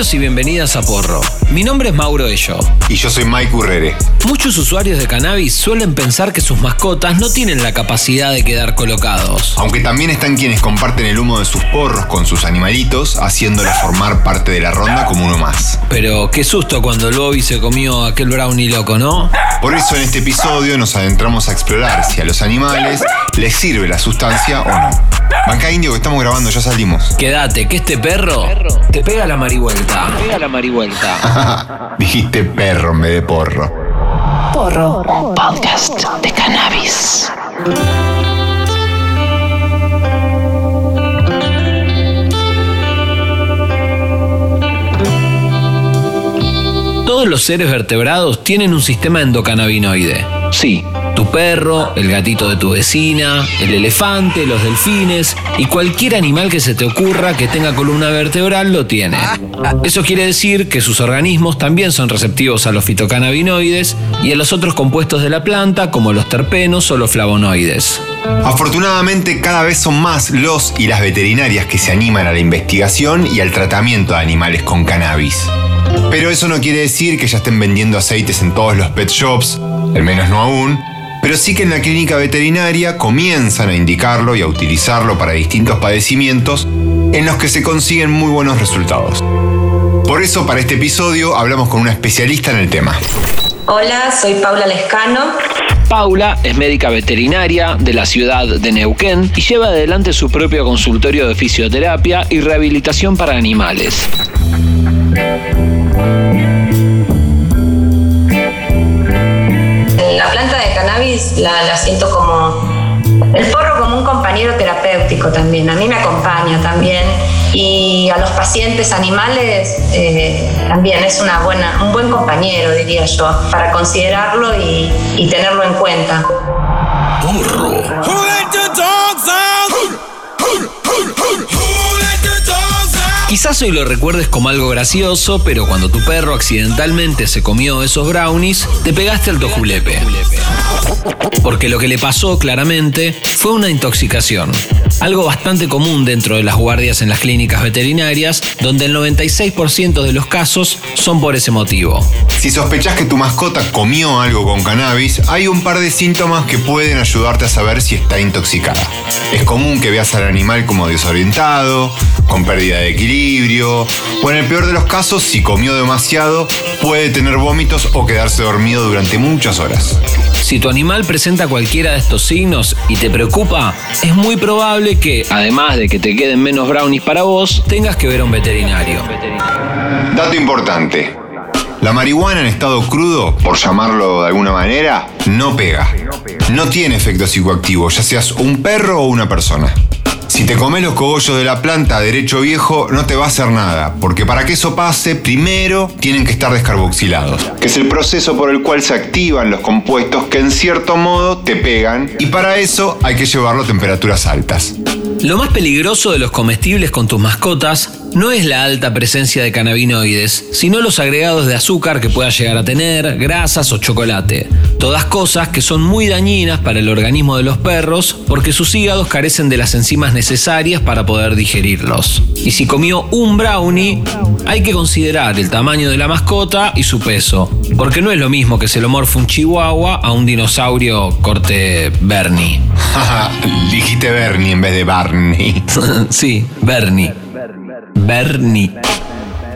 Bienvenidos y bienvenidas a Porro. Mi nombre es Mauro Ello. Y yo soy Mike Urrere. Muchos usuarios de cannabis suelen pensar que sus mascotas no tienen la capacidad de quedar colocados. Aunque también están quienes comparten el humo de sus porros con sus animalitos, haciéndolos formar parte de la ronda como uno más. Pero qué susto cuando el Bobby se comió aquel brownie loco, ¿no? Por eso en este episodio nos adentramos a explorar si a los animales les sirve la sustancia o no. Banca Indio, que estamos grabando, ya salimos. Quédate, que este perro te pega la marihuelta. Pega la marihuelta. Dijiste perro en vez de porro. Porro, podcast de cannabis. Todos los seres vertebrados tienen un sistema endocannabinoide. Sí, tu perro, el gatito de tu vecina, el elefante, los delfines y cualquier animal que se te ocurra que tenga columna vertebral lo tiene. Eso quiere decir que sus organismos también son receptivos a los fitocannabinoides y a los otros compuestos de la planta como los terpenos o los flavonoides. Afortunadamente cada vez son más los y las veterinarias que se animan a la investigación y al tratamiento de animales con cannabis. Pero eso no quiere decir que ya estén vendiendo aceites en todos los pet shops, al menos no aún, pero sí que en la clínica veterinaria comienzan a indicarlo y a utilizarlo para distintos padecimientos en los que se consiguen muy buenos resultados. Por eso para este episodio hablamos con una especialista en el tema. Hola, soy Paula Lescano. Paula es médica veterinaria de la ciudad de Neuquén y lleva adelante su propio consultorio de fisioterapia y rehabilitación para animales. Cannabis la, la siento como el porro como un compañero terapéutico también. A mí me acompaña también y a los pacientes animales eh, también es una buena, un buen compañero, diría yo, para considerarlo y, y tenerlo en cuenta. Quizás hoy lo recuerdes como algo gracioso, pero cuando tu perro accidentalmente se comió esos brownies, te pegaste al tojulepe. Porque lo que le pasó claramente fue una intoxicación. Algo bastante común dentro de las guardias en las clínicas veterinarias, donde el 96% de los casos son por ese motivo. Si sospechás que tu mascota comió algo con cannabis, hay un par de síntomas que pueden ayudarte a saber si está intoxicada. Es común que veas al animal como desorientado, con pérdida de equilibrio, o en el peor de los casos, si comió demasiado, puede tener vómitos o quedarse dormido durante muchas horas. Si tu animal presenta cualquiera de estos signos y te preocupa, es muy probable que, además de que te queden menos brownies para vos, tengas que ver a un veterinario. Dato importante. La marihuana en estado crudo, por llamarlo de alguna manera, no pega. No tiene efecto psicoactivo, ya seas un perro o una persona. Si te comes los cogollos de la planta derecho viejo, no te va a hacer nada, porque para que eso pase, primero tienen que estar descarboxilados, que es el proceso por el cual se activan los compuestos que en cierto modo te pegan, y para eso hay que llevarlo a temperaturas altas. Lo más peligroso de los comestibles con tus mascotas no es la alta presencia de cannabinoides, sino los agregados de azúcar que pueda llegar a tener, grasas o chocolate. Todas cosas que son muy dañinas para el organismo de los perros porque sus hígados carecen de las enzimas necesarias para poder digerirlos. Y si comió un brownie, hay que considerar el tamaño de la mascota y su peso, porque no es lo mismo que se lo morfa un chihuahua a un dinosaurio corte Bernie. Dijiste Bernie en vez de Barney. sí, Bernie. Bernie.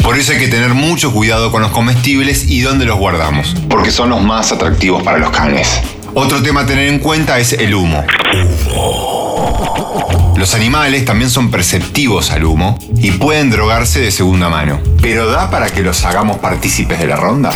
Por eso hay que tener mucho cuidado con los comestibles y dónde los guardamos, porque son los más atractivos para los canes. Otro tema a tener en cuenta es el humo. Los animales también son perceptivos al humo y pueden drogarse de segunda mano. ¿Pero da para que los hagamos partícipes de la ronda?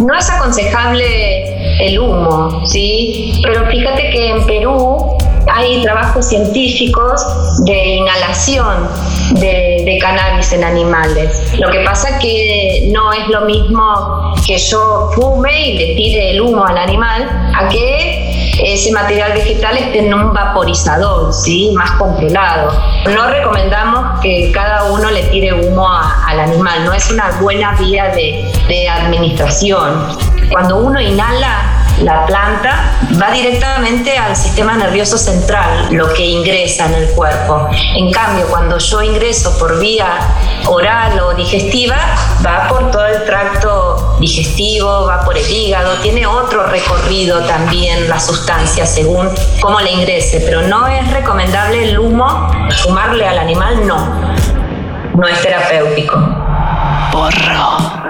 No es aconsejable el humo, ¿sí? Pero fíjate que en Perú hay trabajos científicos de inhalación de, cannabis en animales. Lo que pasa que no es lo mismo que yo fume y le tire el humo al animal a que ese material vegetal esté en un vaporizador, ¿sí? más controlado. No recomendamos que cada uno le tire humo al animal, no es una buena vía de, de administración. Cuando uno inhala la planta va directamente al sistema nervioso central, lo que ingresa en el cuerpo. En cambio, cuando yo ingreso por vía oral o digestiva, va por todo el tracto digestivo, va por el hígado, tiene otro recorrido también la sustancia según cómo le ingrese, pero no es recomendable el humo, fumarle al animal, no, no es terapéutico. Porro.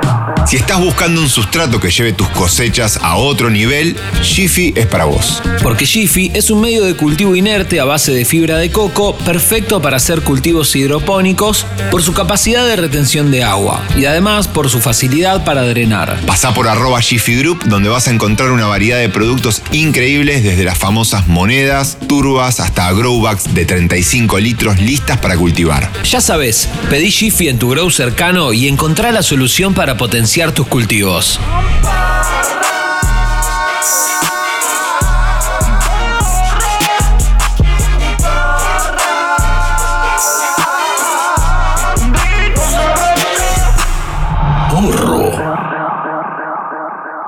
Si estás buscando un sustrato que lleve tus cosechas a otro nivel, Jiffy es para vos. Porque Jiffy es un medio de cultivo inerte a base de fibra de coco, perfecto para hacer cultivos hidropónicos por su capacidad de retención de agua y además por su facilidad para drenar. Pasa por arroba Jiffy Group donde vas a encontrar una variedad de productos increíbles desde las famosas monedas, turbas hasta growbacks de 35 litros listas para cultivar. Ya sabes, pedí Jiffy en tu grow cercano y encontrá la solución para potenciar tus cultivos.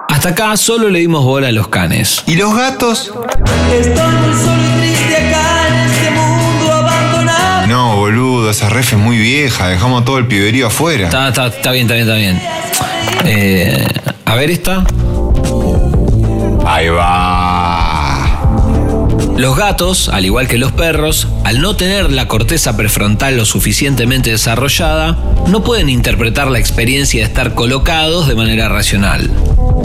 Hasta acá solo le dimos bola a los canes. ¿Y los gatos? No, boludo, esa ref es muy vieja, dejamos todo el piberío afuera. Está, está, está bien, está bien, está bien. Eh, a ver esta. Ahí va. Los gatos, al igual que los perros, al no tener la corteza prefrontal lo suficientemente desarrollada, no pueden interpretar la experiencia de estar colocados de manera racional.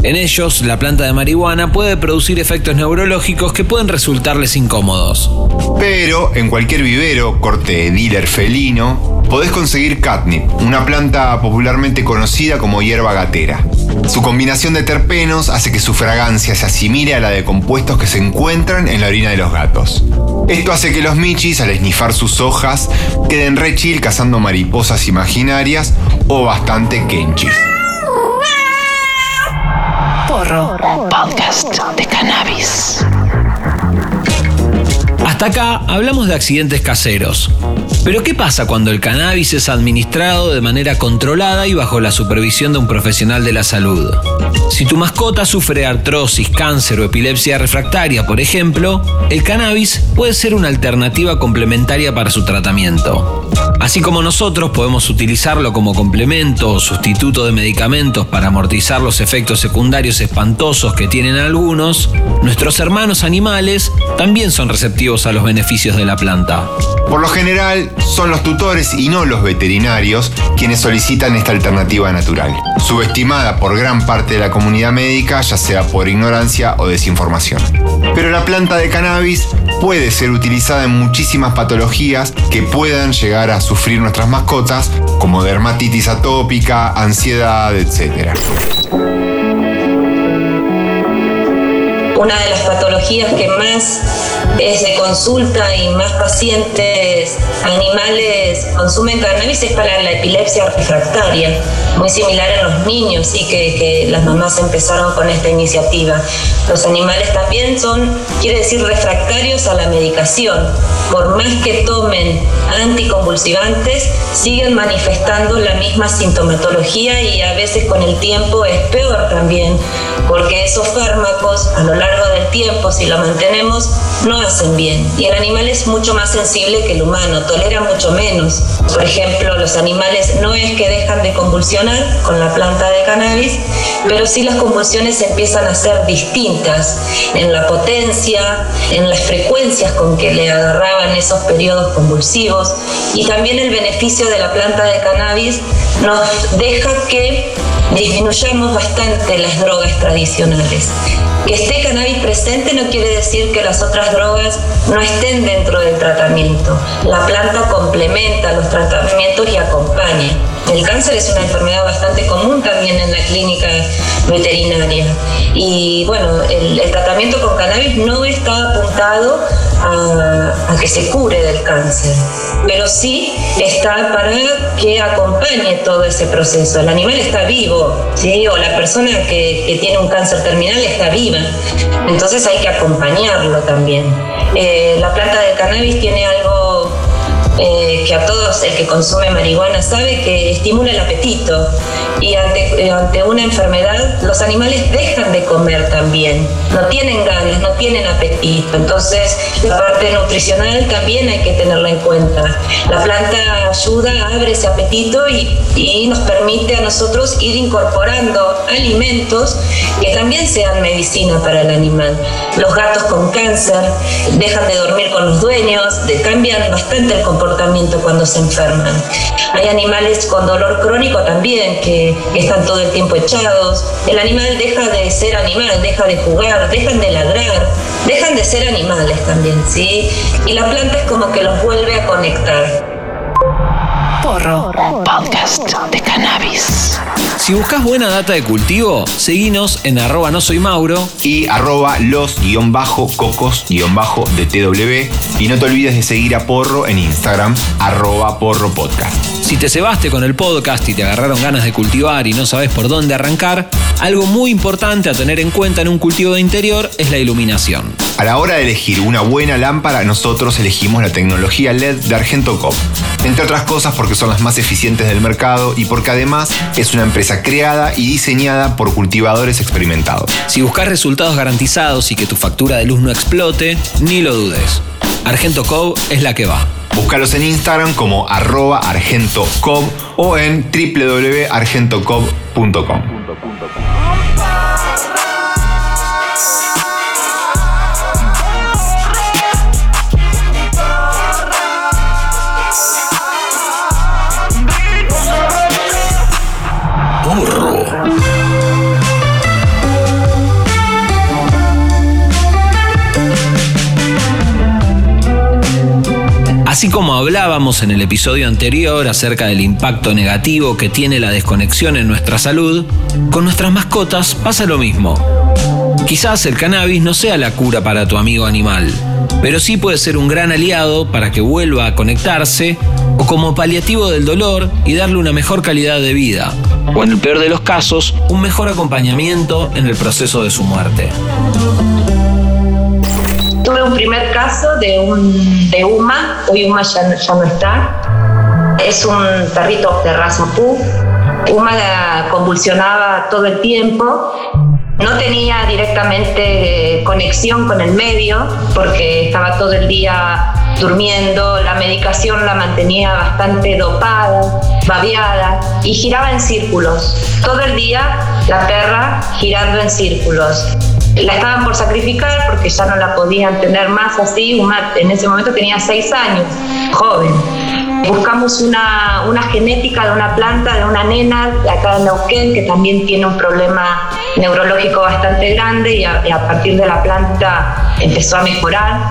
En ellos, la planta de marihuana puede producir efectos neurológicos que pueden resultarles incómodos. Pero en cualquier vivero, corte dealer felino, podés conseguir catnip, una planta popularmente conocida como hierba gatera. Su combinación de terpenos hace que su fragancia se asimile a la de compuestos que se encuentran en la orina de los gatos. Esto hace que los michis, al esnifar sus hojas, queden re chill cazando mariposas imaginarias o bastante kenchis. Porro, podcast de cannabis. Hasta acá hablamos de accidentes caseros. Pero ¿qué pasa cuando el cannabis es administrado de manera controlada y bajo la supervisión de un profesional de la salud? Si tu mascota sufre artrosis, cáncer o epilepsia refractaria, por ejemplo, el cannabis puede ser una alternativa complementaria para su tratamiento. Así como nosotros podemos utilizarlo como complemento o sustituto de medicamentos para amortizar los efectos secundarios espantosos que tienen algunos, nuestros hermanos animales también son receptivos a los beneficios de la planta. Por lo general, son los tutores y no los veterinarios quienes solicitan esta alternativa natural, subestimada por gran parte de la comunidad médica, ya sea por ignorancia o desinformación. Pero la planta de cannabis puede ser utilizada en muchísimas patologías que puedan llegar a sufrir nuestras mascotas, como dermatitis atópica, ansiedad, etc. Una de las patologías que más es de consulta y más pacientes animales consumen cannabis es para la epilepsia refractaria, muy similar en los niños y que, que las mamás empezaron con esta iniciativa. Los animales también son, quiere decir, refractarios a la medicación. Por más que tomen anticonvulsivantes, siguen manifestando la misma sintomatología y a veces con el tiempo es peor también, porque esos fármacos a lo largo del tiempo, si lo mantenemos, no hacen bien. Y el animal es mucho más sensible que el humano, tolera mucho menos. Por ejemplo, los animales no es que dejan de convulsionar con la planta de cannabis, pero sí las convulsiones empiezan a ser distintas en la potencia, en las frecuencias con que le agarraban esos periodos convulsivos y también el beneficio de la planta de cannabis nos deja que disminuyamos bastante las drogas tradicionales. Que esté cannabis presente no quiere decir que las otras drogas no estén dentro del tratamiento. La planta complementa los tratamientos y acompaña. El cáncer es una enfermedad bastante común también en la clínica veterinaria. Y bueno, el, tratamiento con cannabis no está apuntado a, que se cure del cáncer, pero sí está para que acompañe todo ese proceso. El animal está vivo, o la persona que, que tiene un cáncer terminal está viva, entonces hay que acompañarlo también. Eh, la planta de cannabis tiene algo eh, que a todos el que consume marihuana sabe que estimula el apetito y ante, eh, ante, una enfermedad los animales dejan de comer también, no tienen ganas, no tienen apetito, entonces la parte nutricional también hay que tenerla en cuenta. La planta ayuda, abre ese apetito y, y nos permite a nosotros ir incorporando alimentos que también sean medicina para el animal. Los gatos con cáncer dejan de dormir con los dueños, cambian bastante el comportamiento cuando se enferman. Hay animales con dolor crónico también que, están todo el tiempo echados. El animal deja de ser animal, deja de jugar, dejan de ladrar, dejan de ser animales también, ¿sí? Y la planta es como que los vuelve a conectar. Porro, podcast de cannabis. Si buscas buena data de cultivo, seguinos en arroba no soy Mauro y arroba los guion bajo cocos guion bajo de TW. Y no te olvides de seguir a Porro en Instagram, arroba porro podcast. Si te cebaste con el podcast y te agarraron ganas de cultivar y no sabes por dónde arrancar, algo muy importante a tener en cuenta en un cultivo de interior es la iluminación. A la hora de elegir una buena lámpara, nosotros elegimos la tecnología LED de Argento Cop. Entre otras cosas porque son las más eficientes del mercado y porque además es una empresa creada y diseñada por cultivadores experimentados. Si buscas resultados garantizados y que tu factura de luz no explote, ni lo dudes. Argento Cove es la que va. Búscalos en Instagram como arroba argentocob o en www.argentocob.com. Así como hablábamos en el episodio anterior acerca del impacto negativo que tiene la desconexión en nuestra salud, con nuestras mascotas pasa lo mismo. Quizás el cannabis no sea la cura para tu amigo animal, pero sí puede ser un gran aliado para que vuelva a conectarse o como paliativo del dolor y darle una mejor calidad de vida, o en el peor de los casos, un mejor acompañamiento en el proceso de su muerte tuve un primer caso de, un, de Uma, hoy Uma ya, no está, es un perrito de raza Pug. Uma convulsionaba todo el tiempo, no tenía directamente eh, conexión con el medio porque estaba todo el día durmiendo, la medicación la mantenía bastante dopada, babeada y giraba en círculos. Todo el día la perra girando en círculos la estaban por sacrificar porque ya no la podían tener más así. Una, en ese momento tenía seis años, joven. Buscamos una, una genética de una planta, de una nena de acá en Neuquén, que también tiene un problema neurológico bastante grande y a, partir de la planta empezó a mejorar.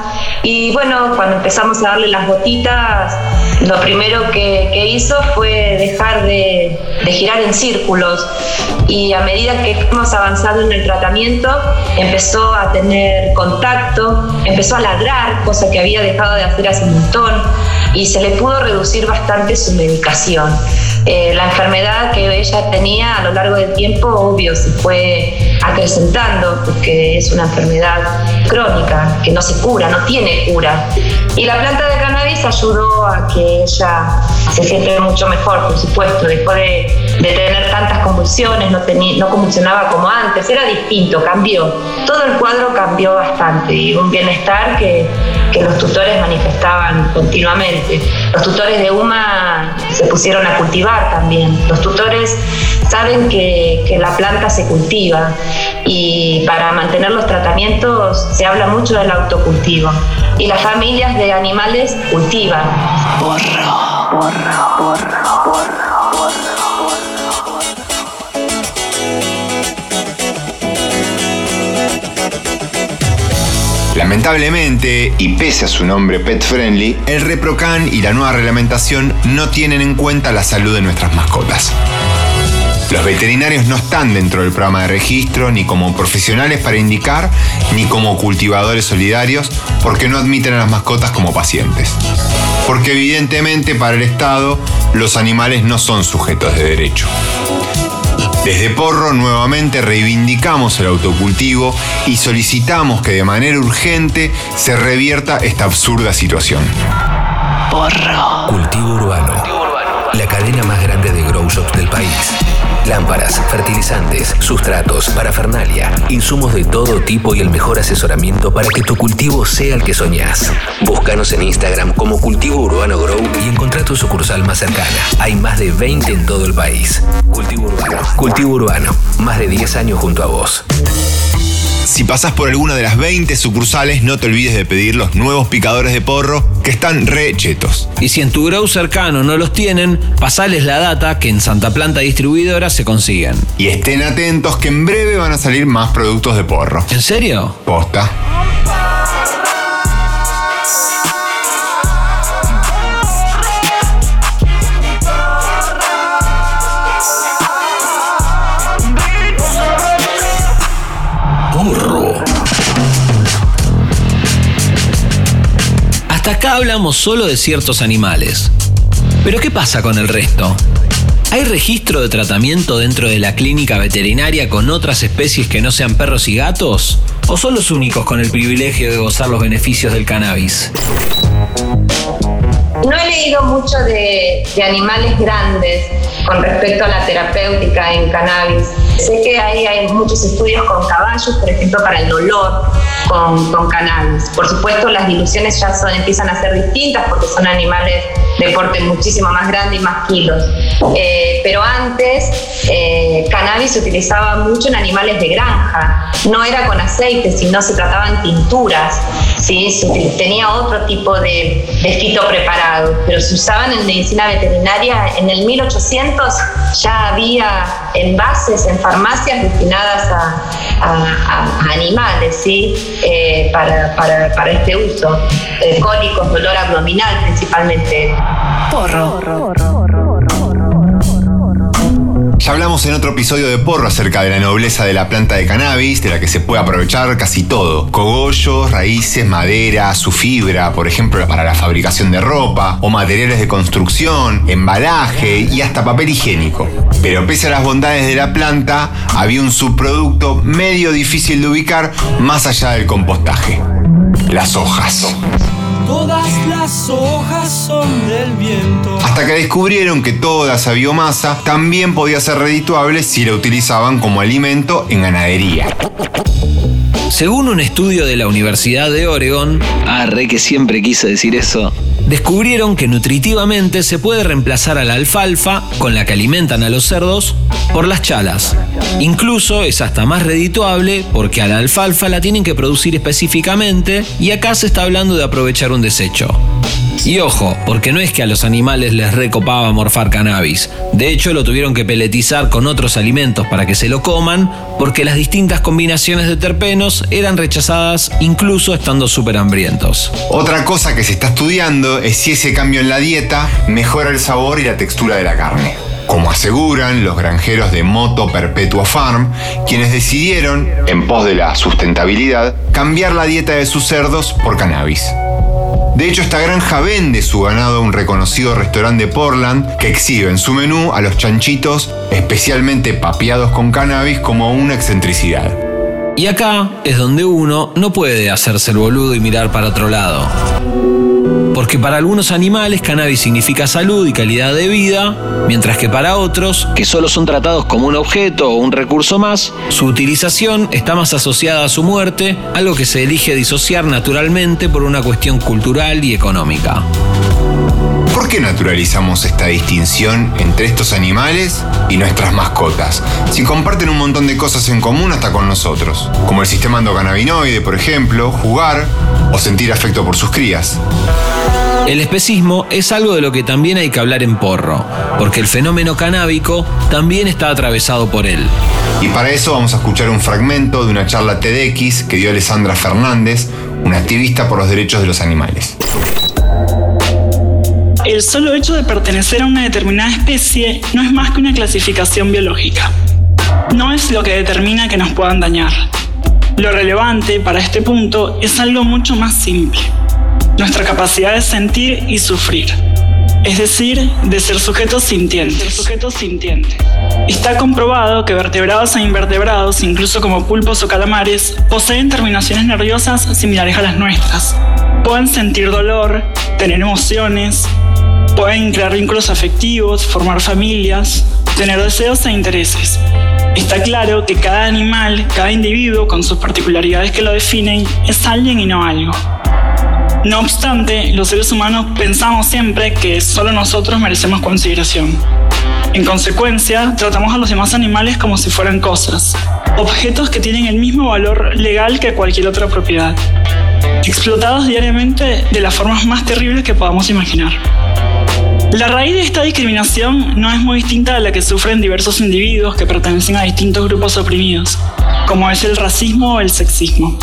Y bueno, cuando empezamos a darle las gotitas, lo primero que, hizo fue dejar de, de, girar en círculos y a medida que fuimos avanzando en el tratamiento, empezó a tener contacto, empezó a ladrar, cosa que había dejado de hacer hace un montón, y se le pudo reducir bastante su medicación. Eh, la enfermedad ella tenía a lo largo del tiempo, obvio, se fue acrecentando porque es una enfermedad crónica que no se cura, no tiene cura. Y la planta de cannabis ayudó a que ella se siente mucho mejor, por supuesto, después de, tener tantas convulsiones, no, tenía, no convulsionaba como antes, era distinto, cambió. Todo el cuadro cambió bastante y un bienestar que, que los tutores manifestaban continuamente. Los tutores de UMA se pusieron a cultivar también. Los tutores saben que, que la planta se cultiva y para mantener los tratamientos se habla mucho del autocultivo. Y las familias de animales cultivan. Porro, porro, porro, porro. Lamentablemente, y pese a su nombre pet friendly, el ReproCan y la nueva reglamentación no tienen en cuenta la salud de nuestras mascotas. Los veterinarios no están dentro del programa de registro ni como profesionales para indicar ni como cultivadores solidarios porque no admiten a las mascotas como pacientes. Porque evidentemente para el Estado los animales no son sujetos de derecho. Desde Porro nuevamente reivindicamos el autocultivo y solicitamos que de manera urgente se revierta esta absurda situación. Porro. Cultivo Urbano. La cadena más grande de grow shops del país. Lámparas, fertilizantes, sustratos, parafernalia, insumos de todo tipo y el mejor asesoramiento para que tu cultivo sea el que soñás. Búscanos en Instagram como Cultivo Urbano Grow y encontrá tu sucursal más cercana. Hay más de 20 en todo el país. Cultivo Urbano. Cultivo Urbano. Más de 10 años junto a vos. Si pasás por alguna de las 20 sucursales, no te olvides de pedir los nuevos picadores de porro que están re chetos. Y si en tu grow cercano no los tienen, pasales la data que en Santa Planta Distribuidora se consiguen. Y estén atentos que en breve van a salir más productos de porro. ¿En serio? Posta. Hablamos solo de ciertos animales. Pero ¿qué pasa con el resto? ¿Hay registro de tratamiento dentro de la clínica veterinaria con otras especies que no sean perros y gatos? ¿O son los únicos con el privilegio de gozar los beneficios del cannabis? No he leído mucho de animales grandes con respecto a la terapéutica en cannabis. Sé que ahí hay muchos estudios con caballos, por ejemplo, para el dolor con, con cannabis. Por supuesto, las diluciones ya son, empiezan a ser distintas porque son animales de porte muchísimo más grande y más kilos. Eh, pero antes, eh, cannabis se utilizaba mucho en animales de granja. No era con aceite, sino se trataban tinturas. ¿sí? Tenía otro tipo de, de fito preparado, pero se usaban en medicina veterinaria. En el 1800 ya había envases en farmacias destinadas a, animales, ¿sí? Eh, para, este uso. Eh, cólicos, dolor abdominal principalmente. Porro. Hablamos en otro episodio de Porro acerca de la nobleza de la planta de cannabis, de la que se puede aprovechar casi todo. Cogollos, raíces, madera, su fibra, por ejemplo, para la fabricación de ropa, o materiales de construcción, embalaje y hasta papel higiénico. Pero pese a las bondades de la planta, había un subproducto medio difícil de ubicar más allá del compostaje. Las hojas. Todas las hojas son del viento. Hasta que descubrieron que toda esa biomasa también podía ser redituable si la utilizaban como alimento en ganadería. Según un estudio de la Universidad de Oregon, ah, re que siempre quise decir eso, descubrieron que nutritivamente se puede reemplazar a la alfalfa, con la que alimentan a los cerdos, por las chalas. Incluso es hasta más redituable porque a la alfalfa la tienen que producir específicamente y acá se está hablando de aprovechar un desecho. Y ojo, porque no es que a los animales les recopaba morfar cannabis. De hecho, lo tuvieron que peletizar con otros alimentos para que se lo coman, porque las distintas combinaciones de terpenos eran rechazadas incluso estando súper hambrientos. Otra cosa que se está estudiando es si ese cambio en la dieta mejora el sabor y la textura de la carne. Como aseguran los granjeros de Moto Perpetua Farm, quienes decidieron, en pos de la sustentabilidad, cambiar la dieta de sus cerdos por cannabis. De hecho, esta granja vende su ganado a un reconocido restaurante de Portland que exhibe en su menú a los chanchitos especialmente papeados con cannabis como una excentricidad. Y acá es donde uno no puede hacerse el boludo y mirar para otro lado. Porque para algunos animales cannabis significa salud y calidad de vida, mientras que para otros, que solo son tratados como un objeto o un recurso más, su utilización está más asociada a su muerte, algo que se elige disociar naturalmente por una cuestión cultural y económica. ¿Por qué naturalizamos esta distinción entre estos animales y nuestras mascotas? Si comparten un montón de cosas en común hasta con nosotros, como el sistema endocannabinoide, por ejemplo, jugar o sentir afecto por sus crías. El especismo es algo de lo que también hay que hablar en porro, porque el fenómeno canábico también está atravesado por él. Y para eso vamos a escuchar un fragmento de una charla TEDx que dio Alessandra Fernández, una activista por los derechos de los animales. El solo hecho de pertenecer a una determinada especie no es más que una clasificación biológica. No es lo que determina que nos puedan dañar. Lo relevante para este punto es algo mucho más simple, nuestra capacidad de sentir y sufrir, es decir, de ser sujetos sintientes. Sujetos sintientes. Está comprobado que vertebrados e invertebrados, incluso como pulpos o calamares, poseen terminaciones nerviosas similares a las nuestras. Pueden sentir dolor, tener emociones, pueden crear vínculos afectivos, formar familias, tener deseos e intereses. Está claro que cada animal, cada individuo, con sus particularidades que lo definen, es alguien y no algo. No obstante, los seres humanos pensamos siempre que solo nosotros merecemos consideración. En consecuencia, tratamos a los demás animales como si fueran cosas, objetos que tienen el mismo valor legal que cualquier otra propiedad, explotados diariamente de las formas más terribles que podamos imaginar. La raíz de esta discriminación no es muy distinta a la que sufren diversos individuos que pertenecen a distintos grupos oprimidos, como es el racismo o el sexismo.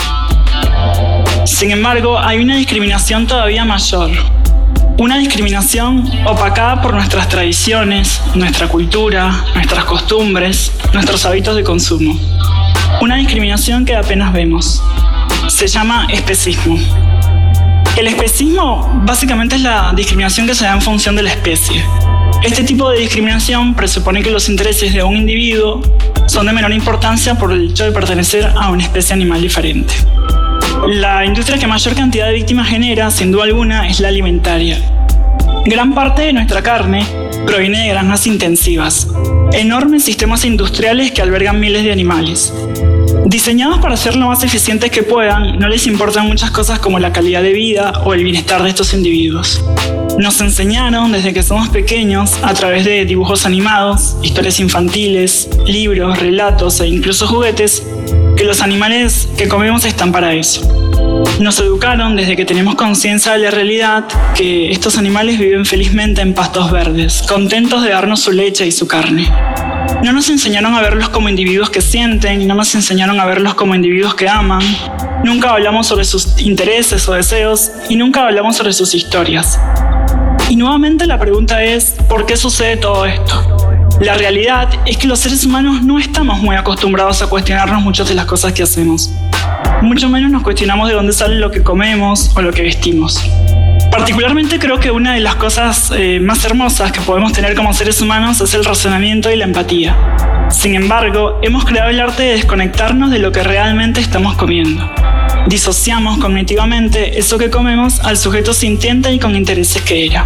Sin embargo, hay una discriminación todavía mayor, una discriminación opacada por nuestras tradiciones, nuestra cultura, nuestras costumbres, nuestros hábitos de consumo. Una discriminación que apenas vemos. Se llama especismo. El especismo básicamente es la discriminación que se da en función de la especie. Este tipo de discriminación presupone que los intereses de un individuo son de menor importancia por el hecho de pertenecer a una especie animal diferente. La industria que mayor cantidad de víctimas genera, sin duda alguna, es la alimentaria. Gran parte de nuestra carne proviene de granjas intensivas, enormes sistemas industriales que albergan miles de animales. Diseñados para ser lo más eficientes que puedan, no les importan muchas cosas como la calidad de vida o el bienestar de estos individuos. Nos enseñaron desde que somos pequeños, a través de dibujos animados, historias infantiles, libros, relatos e incluso juguetes, que los animales que comemos están para eso. Nos educaron desde que tenemos conciencia de la realidad que estos animales viven felizmente en pastos verdes, contentos de darnos su leche y su carne. No nos enseñaron a verlos como individuos que sienten, no nos enseñaron a verlos como individuos que aman. Nunca hablamos sobre sus intereses o deseos y nunca hablamos sobre sus historias. Y nuevamente la pregunta es, ¿por qué sucede todo esto? La realidad es que los seres humanos no estamos muy acostumbrados a cuestionarnos muchas de las cosas que hacemos. Mucho menos nos cuestionamos de dónde sale lo que comemos o lo que vestimos. Particularmente creo que una de las cosas eh, más hermosas que podemos tener como seres humanos es el razonamiento y la empatía. Sin embargo, hemos creado el arte de desconectarnos de lo que realmente estamos comiendo. Disociamos cognitivamente eso que comemos al sujeto sintiente y con intereses que era.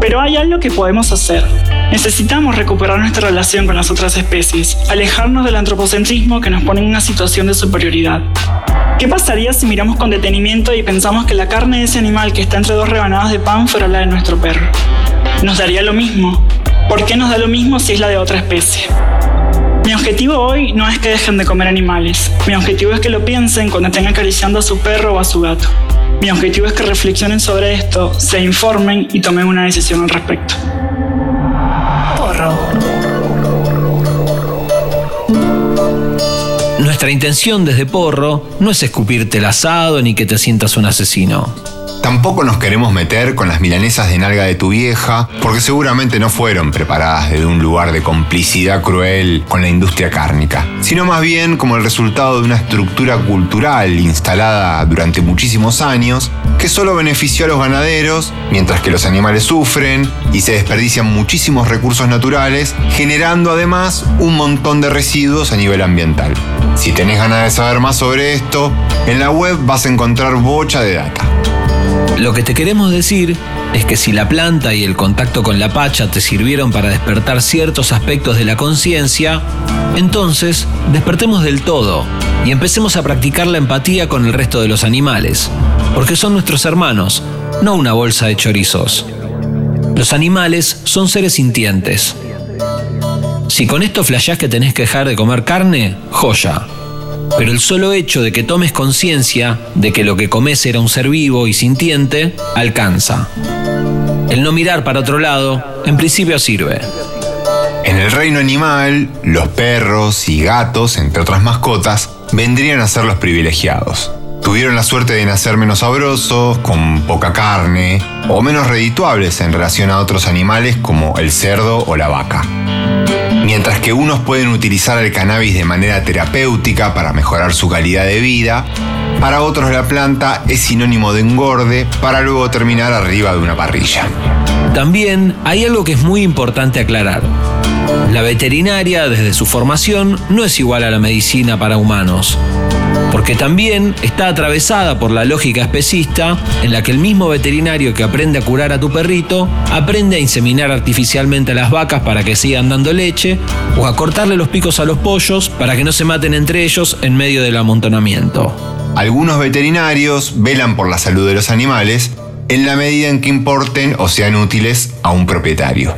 Pero hay algo que podemos hacer. Necesitamos recuperar nuestra relación con las otras especies, alejarnos del antropocentrismo que nos pone en una situación de superioridad. ¿Qué pasaría si miramos con detenimiento y pensamos que la carne de ese animal que está entre dos rebanadas de pan fuera la de nuestro perro? ¿Nos daría lo mismo? ¿Por qué nos da lo mismo si es la de otra especie? Mi objetivo hoy no es que dejen de comer animales. Mi objetivo es que lo piensen cuando estén acariciando a su perro o a su gato. Mi objetivo es que reflexionen sobre esto, se informen y tomen una decisión al respecto. Nuestra intención desde Porro no es escupirte el asado ni que te sientas un asesino. Tampoco nos queremos meter con las milanesas de nalga de tu vieja, porque seguramente no fueron preparadas desde un lugar de complicidad cruel con la industria cárnica, sino más bien como el resultado de una estructura cultural instalada durante muchísimos años que solo benefició a los ganaderos, mientras que los animales sufren y se desperdician muchísimos recursos naturales, generando además un montón de residuos a nivel ambiental. Si tenés ganas de saber más sobre esto, en la web vas a encontrar bocha de data. Lo que te queremos decir es que si la planta y el contacto con la pacha te sirvieron para despertar ciertos aspectos de la conciencia, entonces despertemos del todo y empecemos a practicar la empatía con el resto de los animales, porque son nuestros hermanos, no una bolsa de chorizos. Los animales son seres sintientes. Si con esto flashás que tenés que dejar de comer carne, joya. Pero el solo hecho de que tomes conciencia de que lo que comes era un ser vivo y sintiente, alcanza. El no mirar para otro lado, en principio sirve. En el reino animal, los perros y gatos, entre otras mascotas, vendrían a ser los privilegiados. Tuvieron la suerte de nacer menos sabrosos, con poca carne, o menos redituables en relación a otros animales como el cerdo o la vaca. Mientras que unos pueden utilizar el cannabis de manera terapéutica para mejorar su calidad de vida, para otros la planta es sinónimo de engorde para luego terminar arriba de una parrilla. También hay algo que es muy importante aclarar. La veterinaria, desde su formación, no es igual a la medicina para humanos, porque también está atravesada por la lógica especista en la que el mismo veterinario que aprende a curar a tu perrito aprende a inseminar artificialmente a las vacas para que sigan dando leche o a cortarle los picos a los pollos para que no se maten entre ellos en medio del amontonamiento. Algunos veterinarios velan por la salud de los animales en la medida en que importen o sean útiles a un propietario.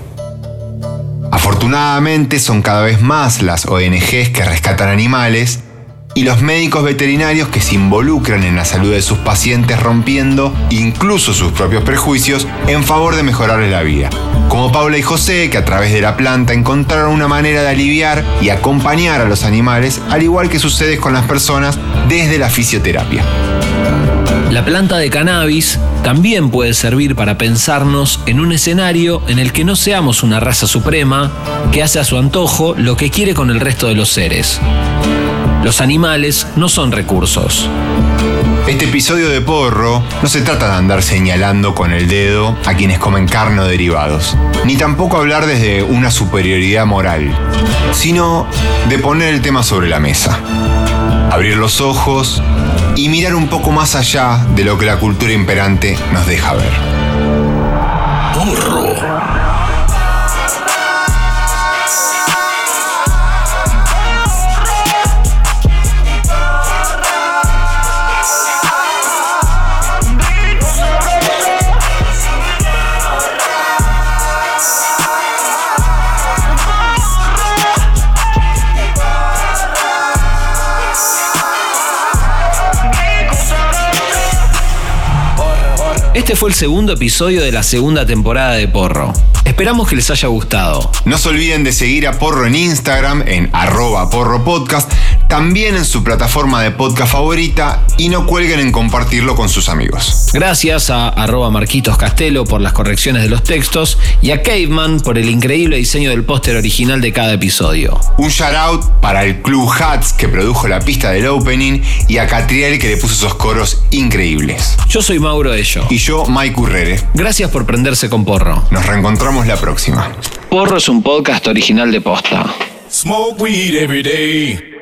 Afortunadamente son cada vez más las ONGs que rescatan animales y los médicos veterinarios que se involucran en la salud de sus pacientes rompiendo incluso sus propios prejuicios en favor de mejorarles la vida. Como Paula y José, que a través de la planta encontraron una manera de aliviar y acompañar a los animales, al igual que sucede con las personas desde la fisioterapia. La planta de cannabis también puede servir para pensarnos en un escenario en el que no seamos una raza suprema que hace a su antojo lo que quiere con el resto de los seres. Los animales no son recursos. Este episodio de Porro no se trata de andar señalando con el dedo a quienes comen carne o derivados, ni tampoco hablar desde una superioridad moral, sino de poner el tema sobre la mesa, abrir los ojos y mirar un poco más allá de lo que la cultura imperante nos deja ver. Porro. Este fue el segundo episodio de la segunda temporada de Porro. Esperamos que les haya gustado. No se olviden de seguir a Porro en Instagram en arroba porro podcast, también en su plataforma de podcast favorita y no cuelguen en compartirlo con sus amigos. Gracias a arroba Marquitos Castelo por las correcciones de los textos y a Caveman por el increíble diseño del póster original de cada episodio. Un shout out para el Club Hats que produjo la pista del opening y a Catriel que le puso esos coros increíbles. Yo soy Mauro Ello. Y yo, Mike Urrere. Gracias por prenderse con Porro. Nos reencontramos la próxima. Porro es un podcast original de Posta. Smoke weed every day.